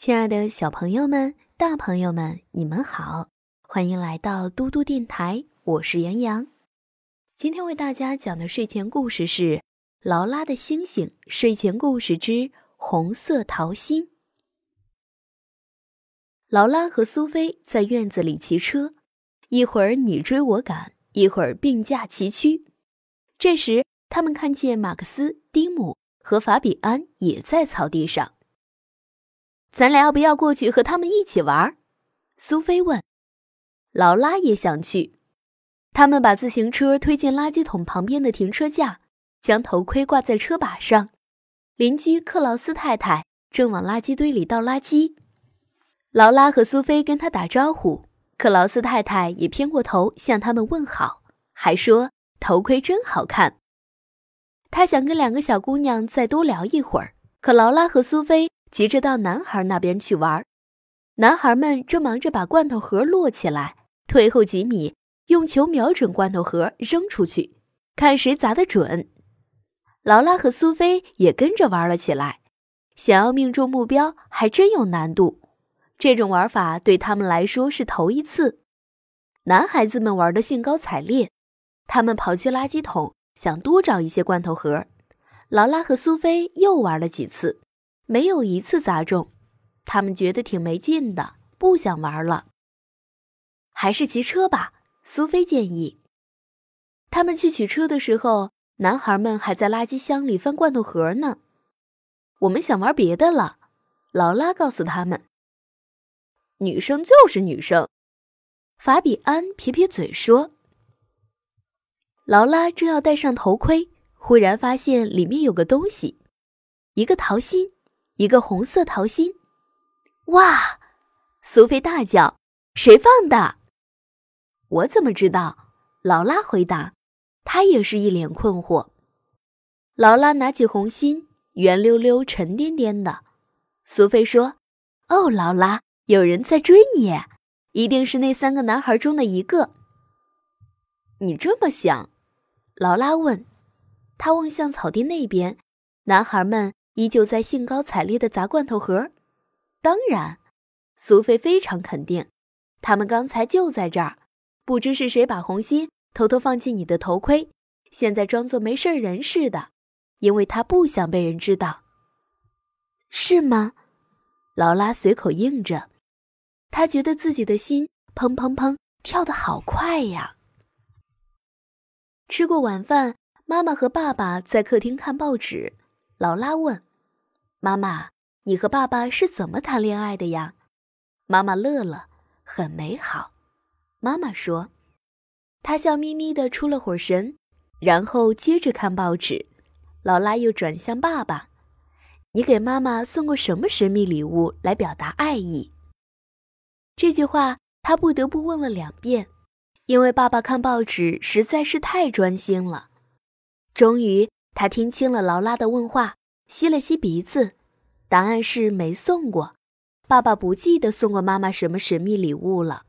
亲爱的小朋友们、大朋友们，你们好，欢迎来到嘟嘟电台，我是杨洋。今天为大家讲的睡前故事是《劳拉的星星》睡前故事之红色桃心。劳拉和苏菲在院子里骑车，一会儿你追我赶，一会儿并驾齐驱。这时，他们看见马克思、蒂姆和法比安也在草地上。咱俩要不要过去和他们一起玩？苏菲问。劳拉也想去。他们把自行车推进垃圾桶旁边的停车架，将头盔挂在车把上。邻居克劳斯太太正往垃圾堆里倒垃圾。劳拉和苏菲跟他打招呼，克劳斯太太也偏过头向他们问好，还说头盔真好看。他想跟两个小姑娘再多聊一会儿，可劳拉和苏菲。急着到男孩那边去玩，男孩们正忙着把罐头盒摞起来，退后几米，用球瞄准罐头盒扔出去，看谁砸得准。劳拉和苏菲也跟着玩了起来，想要命中目标还真有难度。这种玩法对他们来说是头一次。男孩子们玩得兴高采烈，他们跑去垃圾桶想多找一些罐头盒。劳拉和苏菲又玩了几次。没有一次砸中，他们觉得挺没劲的，不想玩了。还是骑车吧，苏菲建议。他们去取车的时候，男孩们还在垃圾箱里翻罐头盒呢。我们想玩别的了，劳拉告诉他们。女生就是女生，法比安撇撇嘴说。劳拉正要戴上头盔，忽然发现里面有个东西，一个桃心。一个红色桃心，哇！苏菲大叫：“谁放的？”我怎么知道？劳拉回答。她也是一脸困惑。劳拉拿起红心，圆溜溜、沉甸甸的。苏菲说：“哦，劳拉，有人在追你，一定是那三个男孩中的一个。”你这么想？劳拉问。他望向草地那边，男孩们。依旧在兴高采烈的砸罐头盒。当然，苏菲非常肯定，他们刚才就在这儿。不知是谁把红心偷偷放进你的头盔，现在装作没事人似的，因为他不想被人知道。是吗？劳拉随口应着。他觉得自己的心砰砰砰跳得好快呀。吃过晚饭，妈妈和爸爸在客厅看报纸。劳拉问。妈妈，你和爸爸是怎么谈恋爱的呀？妈妈乐了，很美好。妈妈说，她笑眯眯的出了会儿神，然后接着看报纸。劳拉又转向爸爸：“你给妈妈送过什么神秘礼物来表达爱意？”这句话他不得不问了两遍，因为爸爸看报纸实在是太专心了。终于，他听清了劳拉的问话。吸了吸鼻子，答案是没送过。爸爸不记得送过妈妈什么神秘礼物了。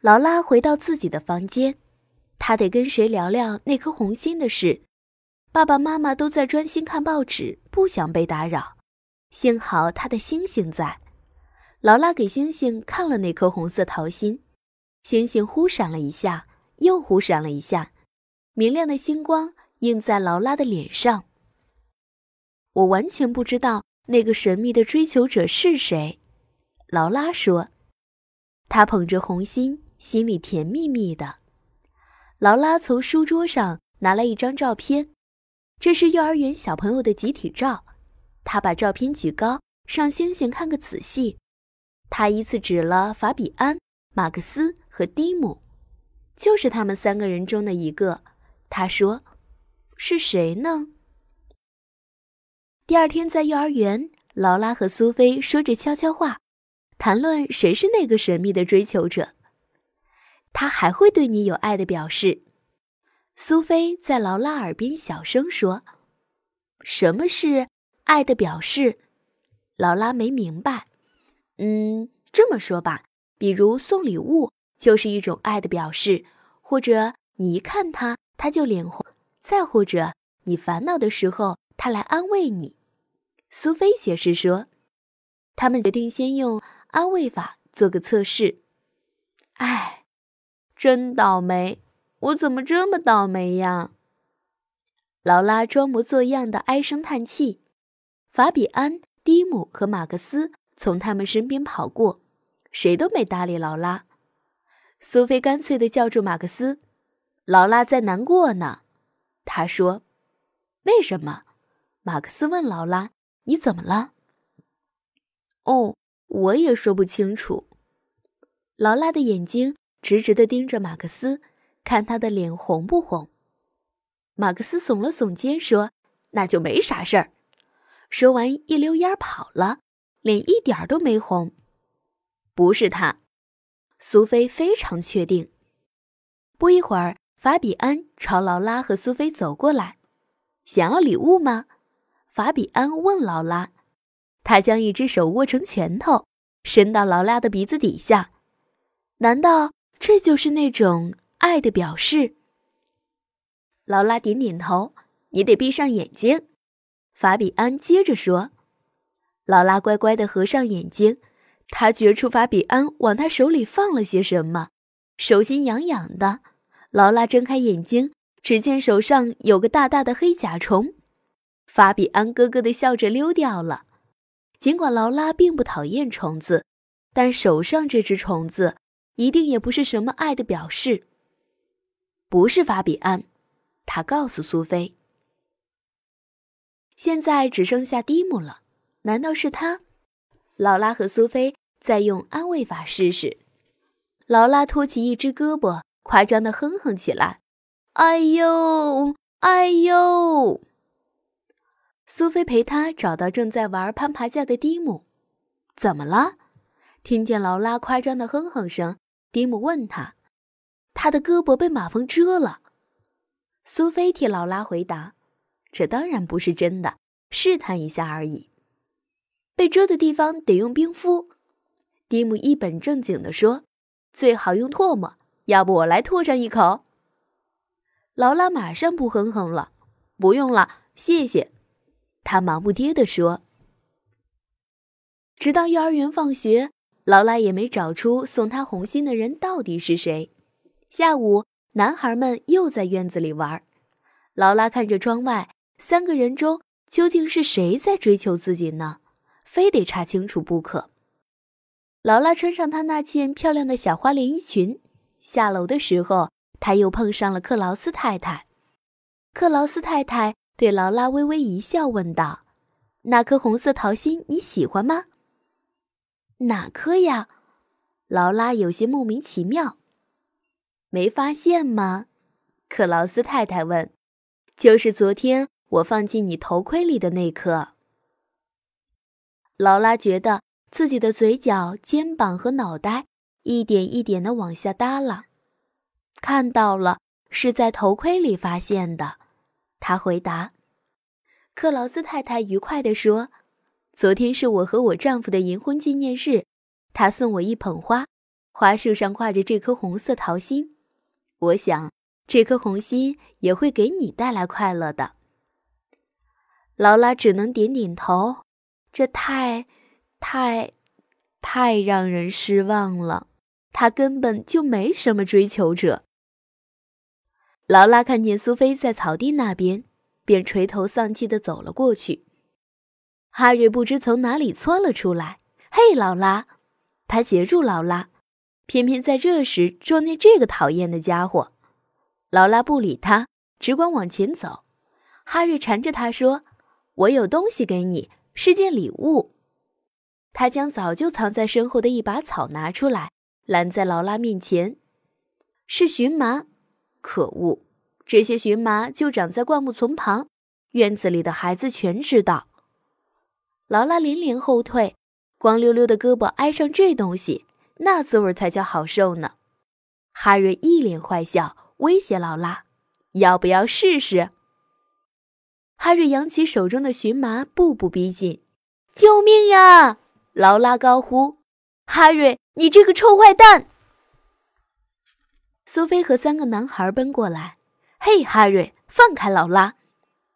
劳拉回到自己的房间，她得跟谁聊聊那颗红心的事。爸爸妈妈都在专心看报纸，不想被打扰。幸好他的星星在。劳拉给星星看了那颗红色桃心，星星忽闪了一下，又忽闪了一下，明亮的星光映在劳拉的脸上。我完全不知道那个神秘的追求者是谁，劳拉说。她捧着红心，心里甜蜜蜜的。劳拉从书桌上拿来一张照片，这是幼儿园小朋友的集体照。她把照片举高，让星星看个仔细。她依次指了法比安、马克思和蒂姆，就是他们三个人中的一个。她说：“是谁呢？”第二天在幼儿园，劳拉和苏菲说着悄悄话，谈论谁是那个神秘的追求者。他还会对你有爱的表示。苏菲在劳拉耳边小声说：“什么是爱的表示？”劳拉没明白。嗯，这么说吧，比如送礼物就是一种爱的表示，或者你一看他他就脸红，再或者你烦恼的时候他来安慰你。苏菲解释说：“他们决定先用安慰法做个测试。哎，真倒霉！我怎么这么倒霉呀？劳拉装模作样的唉声叹气。法比安、蒂姆和马克思从他们身边跑过，谁都没搭理劳拉。苏菲干脆地叫住马克思：“劳拉在难过呢。”他说：“为什么？”马克思问劳拉：“你怎么了？”“哦，我也说不清楚。”劳拉的眼睛直直地盯着马克思，看他的脸红不红。马克思耸了耸肩说：“那就没啥事儿。”说完，一溜烟跑了，脸一点都没红。不是他，苏菲非常确定。不一会儿，法比安朝劳拉和苏菲走过来，想要礼物吗？法比安问劳拉。他将一只手握成拳头，伸到劳拉的鼻子底下。难道这就是那种爱的表示？劳拉点点头。你得闭上眼睛。法比安接着说：“劳拉乖乖地合上眼睛，他觉出法比安往他手里放了些什么，手心痒痒的。劳拉睁开眼睛，只见手上有个大大的黑甲虫。法比安咯咯地笑着溜掉了。尽管劳拉并不讨厌虫子，但手上这只虫子一定也不是什么爱的表示。不是法比安，他告诉苏菲。”现在只剩下蒂姆了，难道是他？劳拉和苏菲再用安慰法试试。劳拉托起一只胳膊，夸张的哼哼起来：“哎呦，哎呦！”苏菲陪他找到正在玩攀爬架的蒂姆。怎么了？听见劳拉夸张的哼哼声，蒂姆问他：“他的胳膊被马蜂蛰了。”苏菲替劳拉回答。这当然不是真的，试探一下而已。被蛰的地方得用冰敷。蒂姆一本正经地说：“最好用唾沫，要不我来吐上一口。”劳拉马上不哼哼了：“不用了，谢谢。”他忙不迭地说。直到幼儿园放学，劳拉也没找出送她红心的人到底是谁。下午，男孩们又在院子里玩。劳拉看着窗外。三个人中究竟是谁在追求自己呢？非得查清楚不可。劳拉穿上她那件漂亮的小花连衣裙，下楼的时候，他又碰上了克劳斯太太。克劳斯太太对劳拉微微一笑，问道：“那颗红色桃心你喜欢吗？”“哪颗呀？”劳拉有些莫名其妙。“没发现吗？”克劳斯太太问。“就是昨天。”我放进你头盔里的那颗。劳拉觉得自己的嘴角、肩膀和脑袋一点一点的往下耷拉。看到了，是在头盔里发现的。他回答。克劳斯太太愉快地说：“昨天是我和我丈夫的银婚纪念日，他送我一捧花，花束上挂着这颗红色桃心。我想，这颗红心也会给你带来快乐的。”劳拉只能点点头，这太、太、太让人失望了。他根本就没什么追求者。劳拉看见苏菲在草地那边，便垂头丧气地走了过去。哈瑞不知从哪里窜了出来，“嘿，劳拉！”他截住劳拉，偏偏在这时撞见这个讨厌的家伙。劳拉不理他，只管往前走。哈瑞缠着他说。我有东西给你，是件礼物。他将早就藏在身后的一把草拿出来，拦在劳拉面前。是荨麻，可恶！这些荨麻就长在灌木丛旁，院子里的孩子全知道。劳拉连连后退，光溜溜的胳膊挨上这东西，那滋味才叫好受呢。哈瑞一脸坏笑，威胁劳拉：“要不要试试？”哈瑞扬起手中的荨麻，步步逼近。“救命呀！”劳拉高呼。“哈瑞，你这个臭坏蛋！”苏菲和三个男孩奔过来。“嘿，哈瑞，放开劳拉！”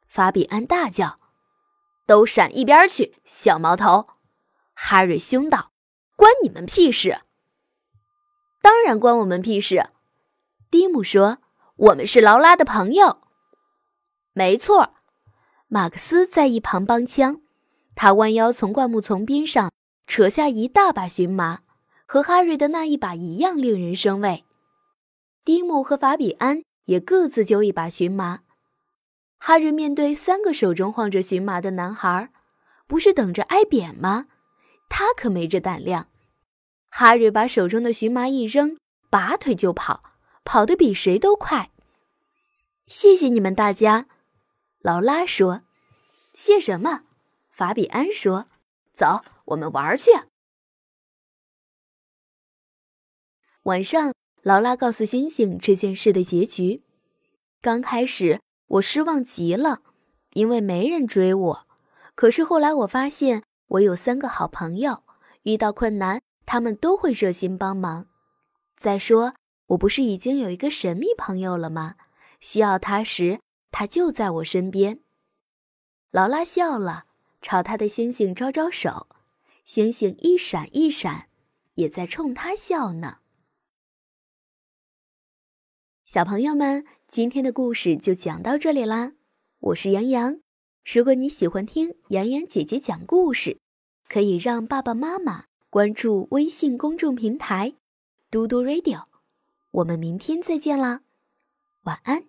法比安大叫。“都闪一边去，小毛头！”哈瑞凶道：“关你们屁事！”“当然关我们屁事。”蒂姆说：“我们是劳拉的朋友。”“没错。”马克思在一旁帮腔，他弯腰从灌木丛边上扯下一大把荨麻，和哈瑞的那一把一样令人生畏。蒂姆和法比安也各自揪一把荨麻。哈瑞面对三个手中晃着荨麻的男孩，不是等着挨扁吗？他可没这胆量。哈瑞把手中的荨麻一扔，拔腿就跑，跑得比谁都快。谢谢你们大家。劳拉说：“谢什么？”法比安说：“走，我们玩去。”晚上，劳拉告诉星星这件事的结局。刚开始，我失望极了，因为没人追我。可是后来，我发现我有三个好朋友，遇到困难，他们都会热心帮忙。再说，我不是已经有一个神秘朋友了吗？需要他时。他就在我身边。劳拉笑了，朝他的星星招招手，星星一闪一闪，也在冲他笑呢。小朋友们，今天的故事就讲到这里啦。我是杨洋，如果你喜欢听洋洋姐姐讲故事，可以让爸爸妈妈关注微信公众平台“嘟嘟 radio”。我们明天再见啦，晚安。